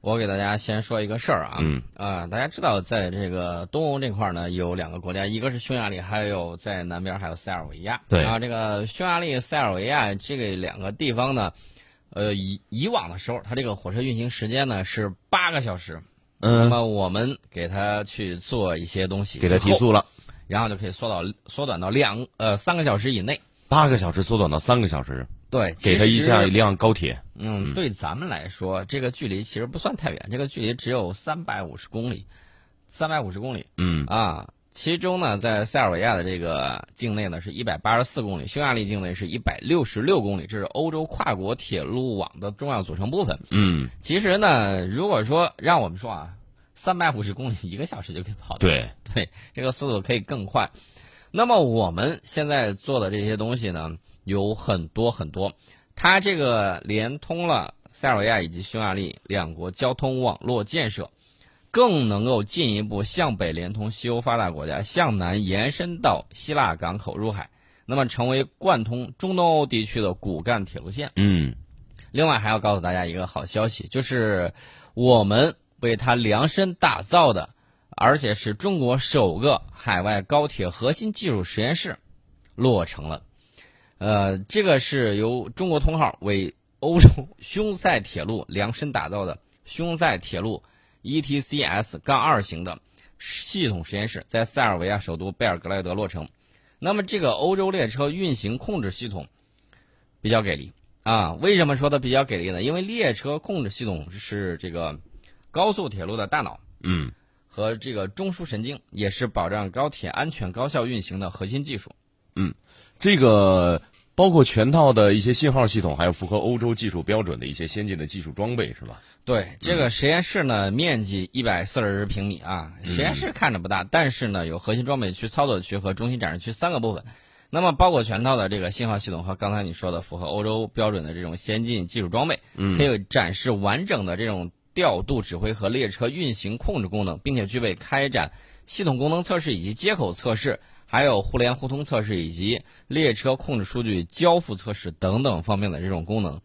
我给大家先说一个事儿啊，嗯啊，大家知道，在这个东欧这块儿呢，有两个国家，一个是匈牙利，还有在南边还有塞尔维亚。对然后这个匈牙利、塞尔维亚这个两个地方呢，呃，以以往的时候，它这个火车运行时间呢是八个小时。嗯那嗯，么我们给它去做一些东西，给它提，速了，然后就可以缩到缩短到两呃三个小时以内。八个小时缩短到三个小时，对，给他一架一辆高铁。嗯，对咱们来说，这个距离其实不算太远，这个距离只有三百五十公里，三百五十公里嗯啊。其中呢，在塞尔维亚的这个境内呢是一百八十四公里，匈牙利境内是一百六十六公里，这是欧洲跨国铁路网的重要组成部分。嗯，其实呢，如果说让我们说啊，三百五十公里一个小时就可以跑到，对，对，这个速度可以更快。那么我们现在做的这些东西呢，有很多很多，它这个连通了塞尔维亚以及匈牙利两国交通网络建设，更能够进一步向北连通西欧发达国家，向南延伸到希腊港口入海，那么成为贯通中东欧地区的骨干铁路线。嗯另外还要告诉大家一个好消息，就是我们为它量身打造的，而且是中国首个海外高铁核心技术实验室落成了。呃，这个是由中国通号为欧洲 匈塞铁路量身打造的匈塞铁路 ETCS 杠二型的系统实验室，在塞尔维亚首都贝尔格莱德落成。那么这个欧洲列车运行控制系统比较给力。啊，为什么说它比较给力呢？因为列车控制系统是这个高速铁路的大脑嗯和这个中枢神经，也是保障高铁安全高效运行的核心技术。这个包括全套的一些信号系统，还有符合欧洲技术标准的一些先进的技术装备，是吧？对，这个实验室呢，面积一百四十平米啊，实验室看着不大，但是呢，有核心装备区、操作区和中心展示区三个部分。那么包括全套的这个信号系统和刚才你说的符合欧洲标准的这种先进技术装备，可以展示完整的这种调度指挥和列车运行控制功能，并且具备开展系统功能测试以及接口测试，还有互联互通测试以及列车控制数据交付测试等等方面的这种功能。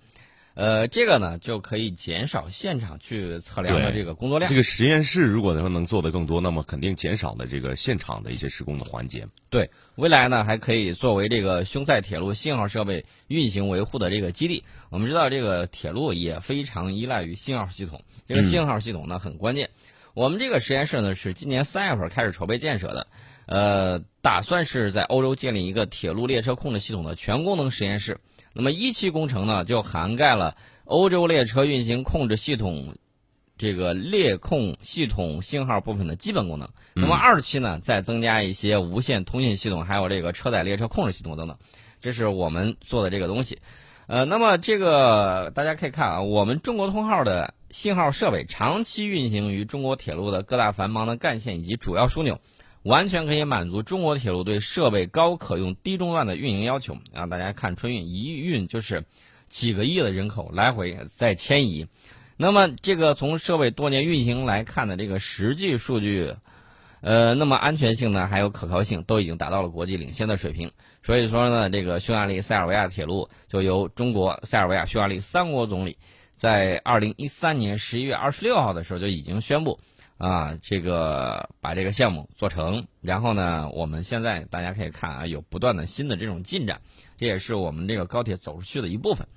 呃，这个呢就可以减少现场去测量的这个工作量这。个实验室如果能能做得更多，那么肯定减少了这个现场的一些施工的环节。对，未来呢还可以作为这个匈塞铁路信号设备运行维护的这个基地。我们知道这个铁路也非常依赖于信号系统，这个信号系统呢很关键。我们这个实验室呢是今年三月份开始筹备建设的，呃，打算是在欧洲建立一个铁路列车控制系统的全功能实验室。那么一期工程呢就涵盖了欧洲列车运行控制系统这个列控系统信号部分的基本功能。那么二期呢，再增加一些无线通信系统，还有这个车载列车控制系统等等，这是我们做的这个东西。呃，那么这个大家可以看啊，我们中国通号的信号设备长期运行于中国铁路的各大繁忙的干线以及主要枢纽，完全可以满足中国铁路对设备高可用低中断的运营要求。啊，大家看春运一运就是几个亿的人口来回在迁移。那么这个从设备多年运行来看的这个实际数据，呃，那么安全性呢，还有可靠性都已经达到了国际领先的水平。所以说呢，这个匈牙利塞尔维亚铁路就由中国、塞尔维亚、匈牙利三国总理在二零一三年十一月二十六号的时候就已经宣布，啊，这个把这个项目做成。然后呢，我们现在大家可以看啊，有不断的新的这种进展，这也是我们这个高铁走出去的一部分。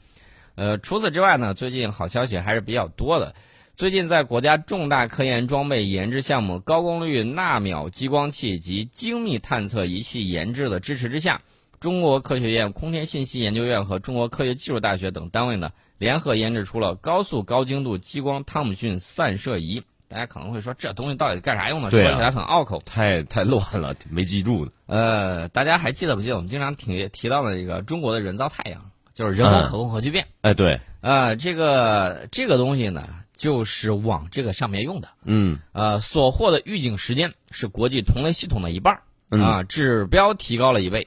呃，除此之外呢，最近好消息还是比较多的。最近在国家重大科研装备研制项目高功率纳秒激光器及精密探测仪器研制的支持之下，中国科学院空天信息研究院和中国科学技术大学等单位呢，联合研制出了高速高精度激光汤姆逊散射仪。大家可能会说，这东西到底干啥用的？啊说起来很拗口。太太乱了，没记住。呃，大家还记得不记得我们经常提提到的这个中国的人造太阳，就是人工可控核聚变。哎，对，呃，这个这个东西呢，就是往这个上面用的。嗯呃，所获的预警时间是国际同类系统的一半儿嗯啊，指标提高了一倍。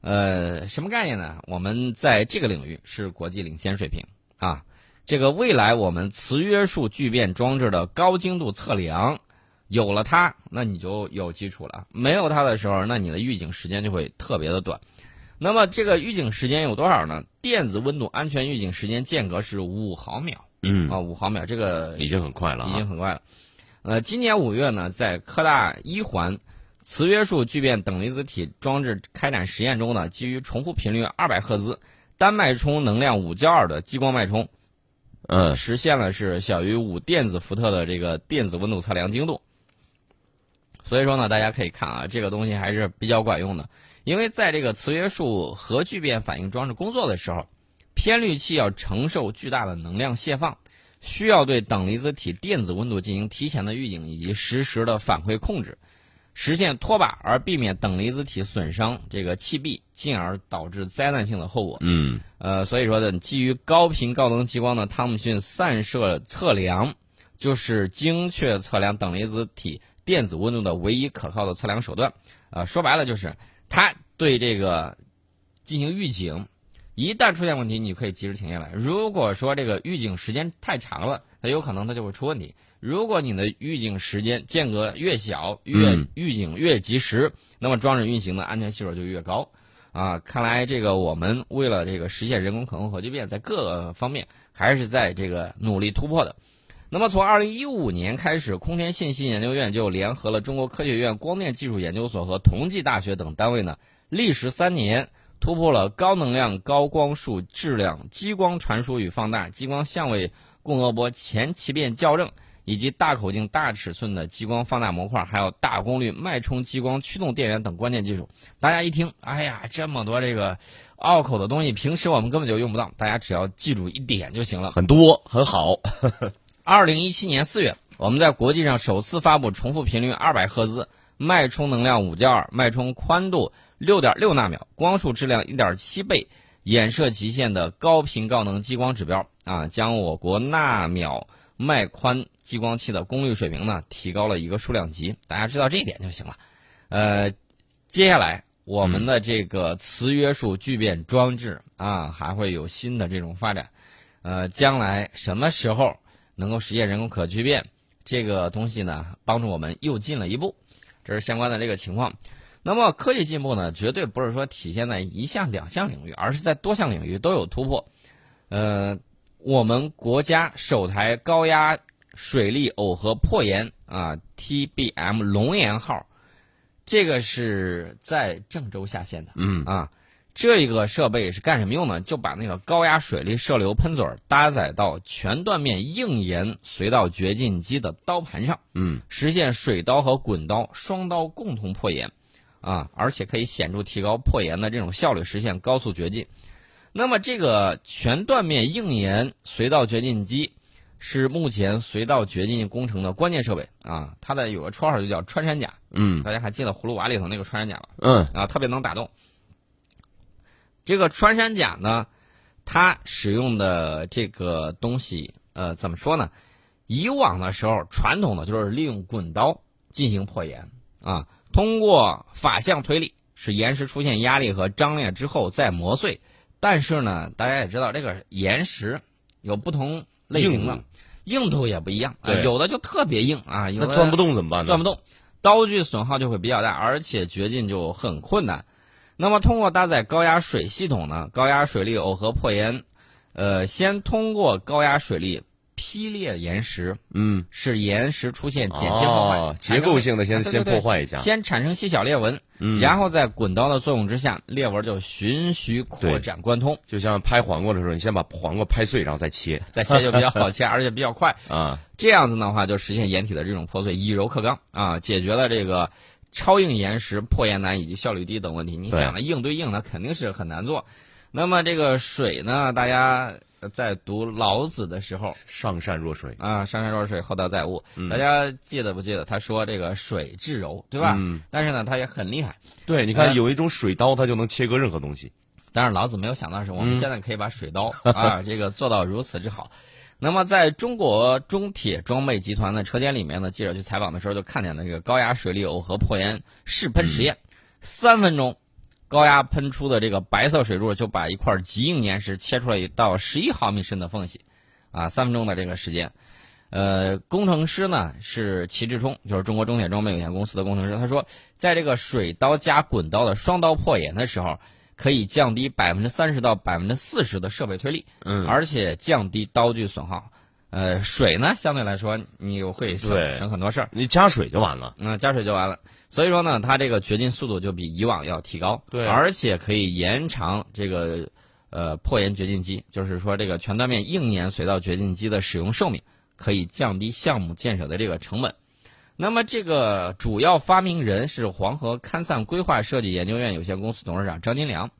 呃，什么概念呢？我们在这个领域是国际领先水平啊。这个未来我们磁约束聚变装置的高精度测量，有了它，那你就有基础了。没有它的时候，那你的预警时间就会特别的短。那么这个预警时间有多少呢？电子温度安全预警时间间隔是五毫秒嗯啊，五毫秒，这个已经很快了、啊，已经很快了。呃，今年五月呢，在科大一环磁约束聚变等离子体装置开展实验中呢，基于重复频率二百赫兹、单脉冲能量五焦耳的激光脉冲，嗯。实现了是小于五电子伏特的这个电子温度测量精度。所以说呢，大家可以看啊，这个东西还是比较管用的，因为在这个磁约束核聚变反应装置工作的时候，偏滤器要承受巨大的能量泄放，需要对等离子体电子温度进行提前的预警以及实时的反馈控制，实现拖把而避免等离子体损伤这个气壁，进而导致灾难性的后果。嗯呃，所以说呢，基于高频高能激光的汤姆逊散射测量，就是精确测量等离子体电子温度的唯一可靠的测量手段。呃，说白了就是它对这个进行预警，一旦出现问题，你可以及时停下来。如果说这个预警时间太长了，它有可能它就会出问题。如果你的预警时间间隔越小，越嗯预警越及时，那么装置运行的安全系数就越高。啊，看来这个我们为了这个实现人工可控核聚变，在各个方面还是在这个努力突破的。那么从二零一五年开始，空天信息研究院就联合了中国科学院光电技术研究所和同济大学等单位呢，历时三年突破了高能量、高光束质量、激光传输与放大、激光相位共和波前旗变校正。以及大口径、大尺寸的激光放大模块，还有大功率脉冲激光驱动电源等关键技术。大家一听，哎呀，这么多这个拗口的东西，平时我们根本就用不到，大家只要记住一点就行了。很多很好，二零一七年四月，我们在国际上首次发布重复频率二百赫兹、脉冲能量五焦耳、脉冲宽度六点六纳秒、光束质量一点七倍、衍射极限的高频高能激光指标啊，将我国纳秒脉宽激光器的功率水平呢提高了一个数量级。大家知道这一点就行了。呃，接下来我们的这个磁约束聚变装置啊，还会有新的这种发展。呃，将来什么时候能够实现人工可聚变，这个东西呢，帮助我们又进了一步。这是相关的这个情况。那么科技进步呢，绝对不是说体现在一项两项领域，而是在多项领域都有突破。呃，我们国家首台高压水力耦合破岩啊 TBM 龙岩号，这个是在郑州下线的。嗯啊，这一个设备是干什么用呢？就把那个高压水力射流喷嘴儿搭载到全断面硬岩隧道掘进机的刀盘上，嗯实现水刀和滚刀双刀共同破岩，啊，而且可以显著提高破岩的这种效率，实现高速掘进。那么这个全断面硬岩隧道掘进机是目前隧道掘进工程的关键设备啊，它的有个绰号就叫穿山甲，嗯大家还记得葫芦娃里头那个穿山甲吧？嗯啊，特别能打动。这个穿山甲呢，它使用的这个东西，呃，怎么说呢？以往的时候，传统的就是利用滚刀进行破岩啊，通过法相推力，使岩石出现压力和张裂之后再磨碎。但是呢，大家也知道，这个岩石有不同类型的，硬度也不一样啊、有的就特别硬啊，有的那钻不动怎么办呢？钻不动，刀具损耗就会比较大，而且掘进就很困难。那么通过搭载高压水系统呢，高压水力耦合破岩，呃，先通过高压水力劈裂岩石，嗯，使岩石出现剪切破坏，哦，结构性的先先破坏一下，先产生细小裂纹，嗯，然后在滚刀的作用之下，裂纹就循序扩展贯通，就像拍黄瓜的时候，你先把黄瓜拍碎，然后再切。再切就比较好切，而且比较快。啊，这样子的话，就实现岩体的这种破碎，以柔克刚。啊，解决了这个超硬岩石破岩难以及效率低等问题。你想的，硬对硬，那肯定是很难做。那么这个水呢，大家在读老子的时候上善若水，啊，上善若水，厚德载物。嗯大家记得不记得？他说这个水至柔，对吧？嗯，但是呢，他也很厉害。对，你呃看有一种水刀，它就能切割任何东西，但是老子没有想到的是，我们嗯现在可以把水刀、啊，这个做到如此之好。那么，在中国中铁装备集团的车间里面呢，记者去采访的时候就看见了这个高压水力耦合破岩试喷实验，三分钟，高压喷出的这个白色水柱就把一块极硬岩石切出了一道十一毫米深的缝隙，啊，三分钟的这个时间。呃，工程师呢是齐志冲，就是中国中铁装备有限公司的工程师。他说，在这个水刀加滚刀的双刀破岩的时候，可以降低百分之三十到百分之四十的设备推力，嗯，而且降低刀具损耗。呃，水呢相对来说你又会省省很多事儿，你加水就完了。嗯、加水就完了。所以说呢，它这个掘进速度就比以往要提高，对而且可以延长这个呃破岩掘进机，就是说这个全断面硬岩隧道掘进机的使用寿命，可以降低项目建设的这个成本。那么这个主要发明人是黄河勘探规划设计研究院有限公司董事长张金良，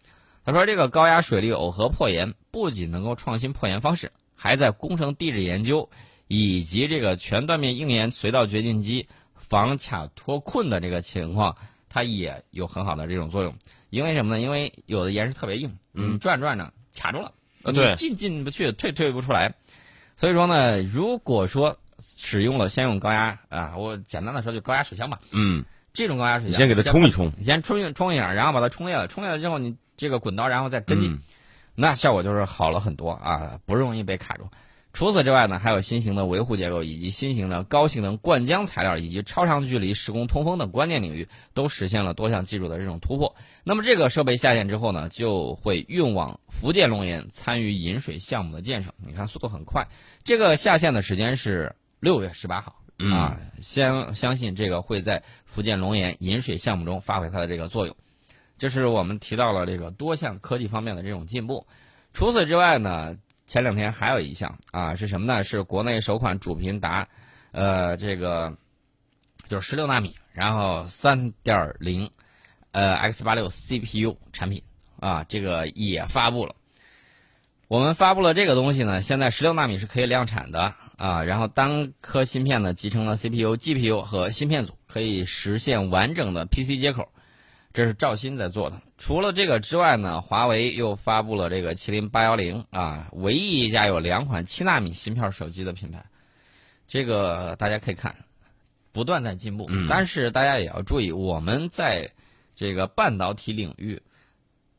他说这个高压水力耦合破岩不仅能够创新破岩方式，还在工程地质研究以及这个全断面硬岩隧道掘进机防卡脱困的这个情况，它也有很好的这种作用。因为什么呢？因为有的岩石特别硬，嗯你转转着卡住了，啊对你进进不去，退退不出来。所以说呢，如果说使用了先用高压啊，我简单的说就高压水枪吧，嗯，这种高压水枪，你先给它冲一冲。你先冲一冲一下，然后把它冲裂了，冲裂了之后，你这个滚刀，然后再跟进，嗯那效果就是好了很多啊，不容易被卡住。除此之外呢，还有新型的维护结构，以及新型的高性能灌浆材料，以及超长距离施工通风等关键领域，都实现了多项技术的这种突破。那么这个设备下线之后呢，就会运往福建龙岩参与引水项目的建设。你看速度很快，这个下线的时间是六月十八号。嗯啊，相相信这个会在福建龙岩引水项目中发挥它的这个作用。这是我们提到了这个多项科技方面的这种进步。除此之外呢，前两天还有一项啊，是什么呢？是国内首款主频达，呃，这个就是十六纳米，然后三点零，呃，X 八六 CPU 产品啊，这个也发布了。我们发布了这个东西呢，现在十六纳米是可以量产的啊，然后单颗芯片呢集成了 CPU、GPU 和芯片组，可以实现完整的 PC 接口，这是赵鑫在做的。除了这个之外呢，华为又发布了这个麒麟八幺零啊，唯一一家有两款七纳米芯片手机的品牌，这个大家可以看，不断在进步。嗯但是大家也要注意，我们在这个半导体领域。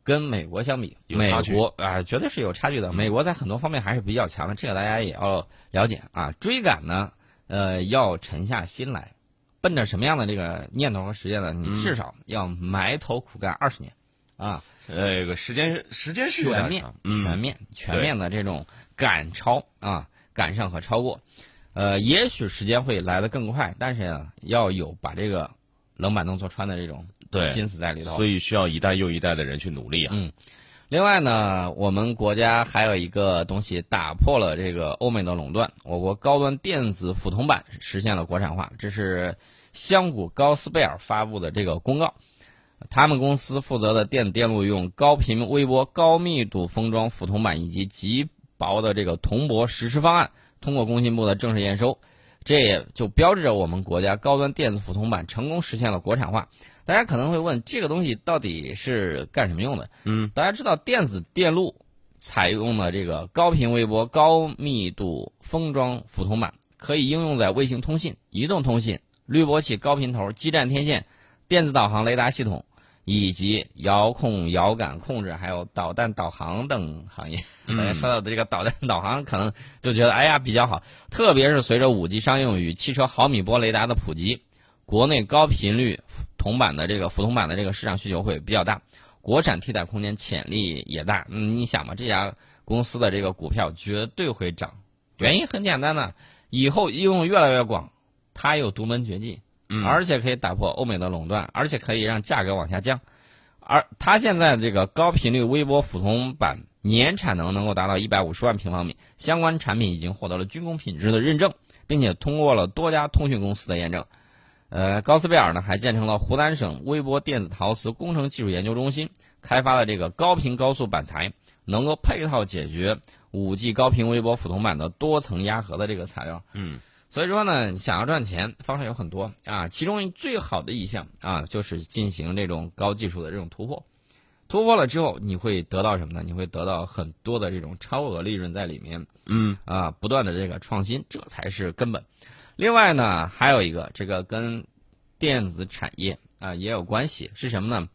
跟美国相比，美国啊、绝对是有差距的。美国在很多方面还是比较强的，这个大家也要了解啊。追赶呢，呃，要沉下心来，奔着什么样的这个念头和实践呢？你至少要埋头苦干二十年，啊，呃这个时间时间是全面全面、全面的这种赶超啊，赶上和超过。呃，也许时间会来得更快，但是呢，要有把这个冷板凳坐穿的这种对心思在里头。所以需要一代又一代的人去努力啊。嗯另外呢，我们国家还有一个东西打破了这个欧美的垄断，我国高端电子辅铜板实现了国产化。这是香谷高斯贝尔发布的这个公告，他们公司负责的电子电路用高频微波高密度封装辅铜板以及极薄的这个铜箔实施方案，通过工信部的正式验收，这也就标志着我们国家高端电子辅铜板成功实现了国产化。大家可能会问，这个东西到底是干什么用的？嗯，大家知道电子电路采用了这个高频微波高密度封装辅铜板，可以应用在卫星通信、移动通信、滤波器高频头、基站天线、电子导航雷达系统以及遥控遥感控制，还有导弹导航等行业。大家说到的这个导弹导航，可能就觉得哎呀比较好，特别是随着五 G 商用与汽车毫米波雷达的普及，国内高频率铜板的这个辅铜板的这个市场需求会比较大，国产替代空间潜力也大。嗯，你想嘛，这家公司的这个股票绝对会涨，原因很简单呢，以后应用越来越广，它有独门绝技，嗯而且可以打破欧美的垄断，而且可以让价格往下降。而它现在这个高频率微波辅铜板年产能能够达到一百五十万平方米，相关产品已经获得了军工品质的认证，并且通过了多家通讯公司的验证。呃，高斯贝尔呢还建成了湖南省微波电子陶瓷工程技术研究中心，开发了这个高频高速板材，能够配套解决五 G 高频微波普通板的多层压合的这个材料。嗯，所以说呢，想要赚钱方式有很多啊，其中最好的一项啊，就是进行这种高技术的这种突破。突破了之后，你会得到什么呢？你会得到很多的这种超额利润在里面。嗯啊，不断的这个创新，这才是根本。另外呢，还有一个这个跟电子产业啊也有关系，是什么呢？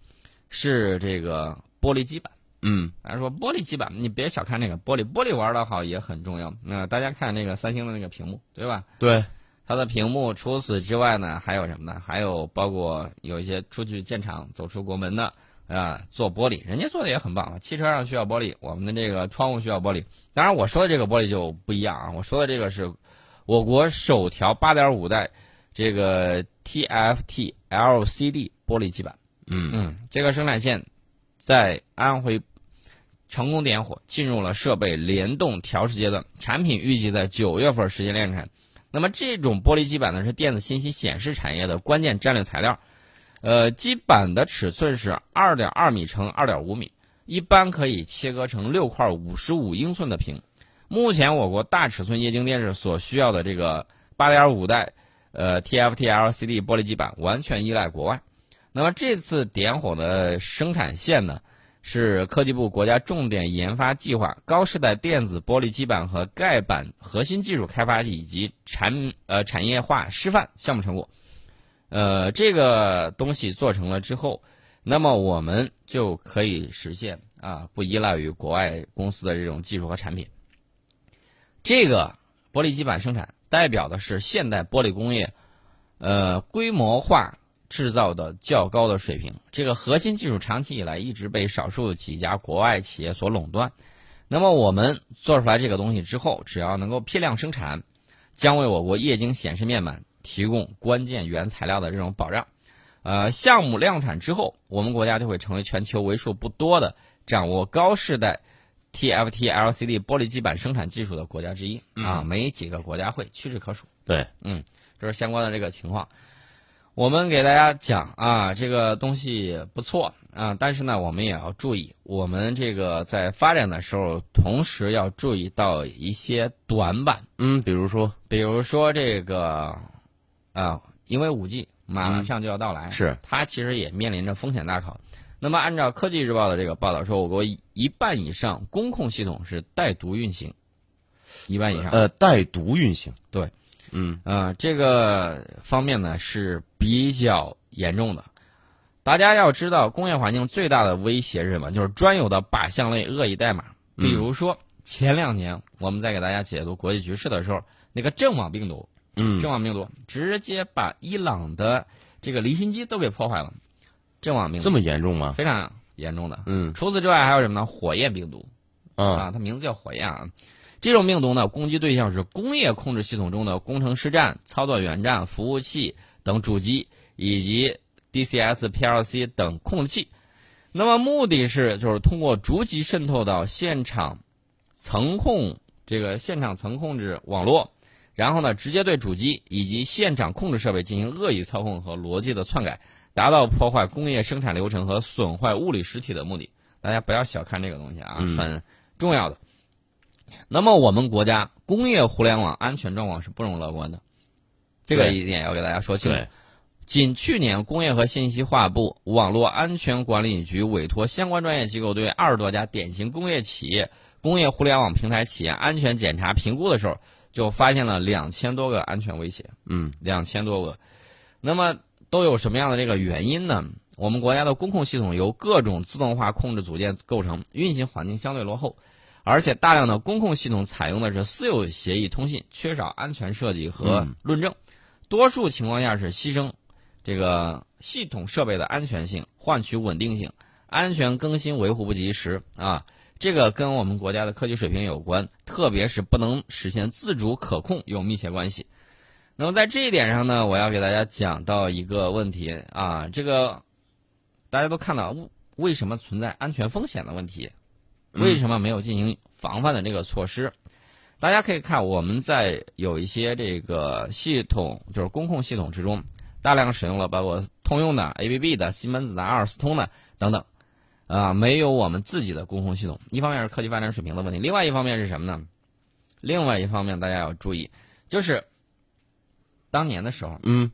是这个玻璃基板。嗯大家说玻璃基板，你别小看这个玻璃，玻璃玩的好也很重要。那、大家看那个三星的那个屏幕，对吧？对，它的屏幕，除此之外呢，还有什么呢？还有包括有一些出去建厂、走出国门的啊做玻璃，人家做的也很棒，汽车上需要玻璃，我们的这个窗户需要玻璃。当然我说的这个玻璃就不一样啊，我说的这个是我国首条八点五代这个 TFT LCD 玻璃基板。嗯嗯，这个生产线在安徽成功点火，进入了设备联动调试阶段，产品预计在九月份实现量产。那么这种玻璃基板呢，是电子信息显示产业的关键战略材料。呃，基板的尺寸是二点二米乘二点五米，一般可以切割成六块五十五英寸的屏。目前我国大尺寸液晶电视所需要的这个八点五代呃 TFT LCD 玻璃基板，完全依赖国外。那么这次点火的生产线呢，是科技部国家重点研发计划高世代电子玻璃基板和盖板核心技术开发以及产呃产业化示范项目成果。呃，这个东西做成了之后，那么我们就可以实现啊，不依赖于国外公司的这种技术和产品。这个玻璃基板生产代表的是现代玻璃工业，呃，规模化制造的较高的水平。这个核心技术长期以来一直被少数几家国外企业所垄断。那么我们做出来这个东西之后，只要能够批量生产，将为我国液晶显示面板提供关键原材料的这种保障。呃，项目量产之后，我们国家就会成为全球为数不多的掌握高世代 TFT LCD 玻璃基板生产技术的国家之一啊，没几个国家会，屈指可数。对，嗯，这是相关的这个情况。我们给大家讲啊，这个东西不错啊，但是呢，我们也要注意，我们这个在发展的时候，同时要注意到一些短板，嗯，比如说比如说这个啊，因为五 G 马上就要到来，是它其实也面临着风险大考。那么，按照科技日报的这个报道说，我国一半以上工控系统是带毒运行，一半以上。呃带毒运行，对，嗯呃，这个方面呢是比较严重的。大家要知道，工业环境最大的威胁是什么？就是专有的靶向类恶意代码。比如说，前两年我们在给大家解读国际局势的时候，那个阵网病毒，嗯阵网病毒直接把伊朗的这个离心机都给破坏了。阵亡病毒这么严重吗？非常严重的。嗯除此之外，还有什么呢？火焰病毒。啊啊，它名字叫火焰啊。这种病毒呢，攻击对象是工业控制系统中的工程师站、操作员站、服务器等主机以及 DCS、PLC 等控制器。那么目的是就是通过逐级渗透到现场层控这个现场层控制网络，然后呢，直接对主机以及现场控制设备进行恶意操控和逻辑的篡改，达到破坏工业生产流程和损坏物理实体的目的。大家不要小看这个东西啊，嗯很重要的。那么我们国家工业互联网安全状况是不容乐观的，这个一点要给大家说清楚。仅去年，工业和信息化部网络安全管理局委托相关专业机构对二十多家典型工业企业、工业互联网平台企业安全检查评估的时候，就发现了两千多个安全威胁。嗯两千多个。那么都有什么样的这个原因呢？我们国家的工控系统由各种自动化控制组件构成，运行环境相对落后，而且大量的工控系统采用的是私有协议通信，缺少安全设计和论证，多数情况下是牺牲这个系统设备的安全性，换取稳定性，安全更新维护不及时啊。这个跟我们国家的科技水平有关，特别是不能实现自主可控有密切关系。那么在这一点上呢，我要给大家讲到一个问题啊，这个大家都看到为什么存在安全风险的问题，为什么没有进行防范的这个措施？大家可以看我们在有一些这个系统，就是工控系统之中，大量使用了包括通用的、ABB 的、西门子的、阿尔斯通的等等，啊，没有我们自己的工控系统。一方面是科技发展水平的问题，另外一方面是什么呢？另外一方面大家要注意，就是当年的时候，嗯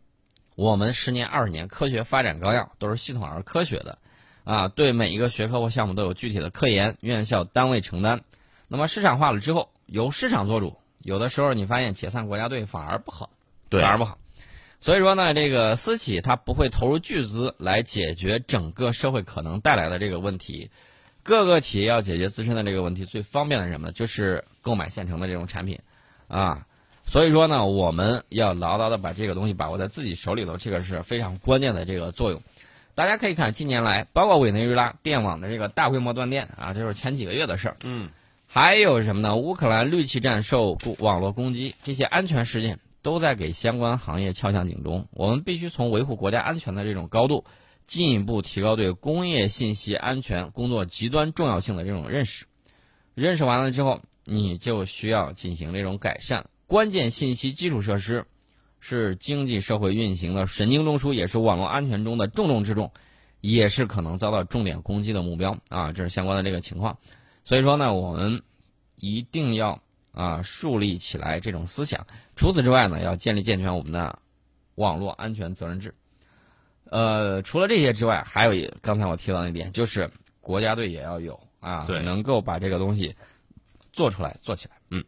我们十年、二十年科学发展纲要都是系统而科学的，啊，对每一个学科或项目都有具体的科研，院校单位承担。那么市场化了之后，由市场做主，有的时候你发现解散国家队反而不好，对反而不好。所以说呢，这个私企它不会投入巨资来解决整个社会可能带来的这个问题。各个企业要解决自身的这个问题，最方便的是什么呢？就是购买现成的这种产品，啊，所以说呢，我们要牢牢的把这个东西把握在自己手里头，这个是非常关键的这个作用。大家可以看近年来，包括委内瑞拉电网的这个大规模断电啊，这是前几个月的事儿。嗯，还有什么呢？乌克兰绿气站受网络攻击，这些安全事件都在给相关行业敲响警钟。我们必须从维护国家安全的这种高度，进一步提高对工业信息安全工作极端重要性的这种认识。认识完了之后，你就需要进行这种改善。关键信息基础设施是经济社会运行的神经中枢，也是网络安全中的重中之重，也是可能遭到重点攻击的目标啊！这是相关的这个情况。所以说呢，我们一定要啊树立起来这种思想。除此之外呢，要建立健全我们的网络安全责任制。呃，除了这些之外，还有一刚才我提到一点，就是国家队也要有啊，能够把这个东西做出来、做起来。嗯。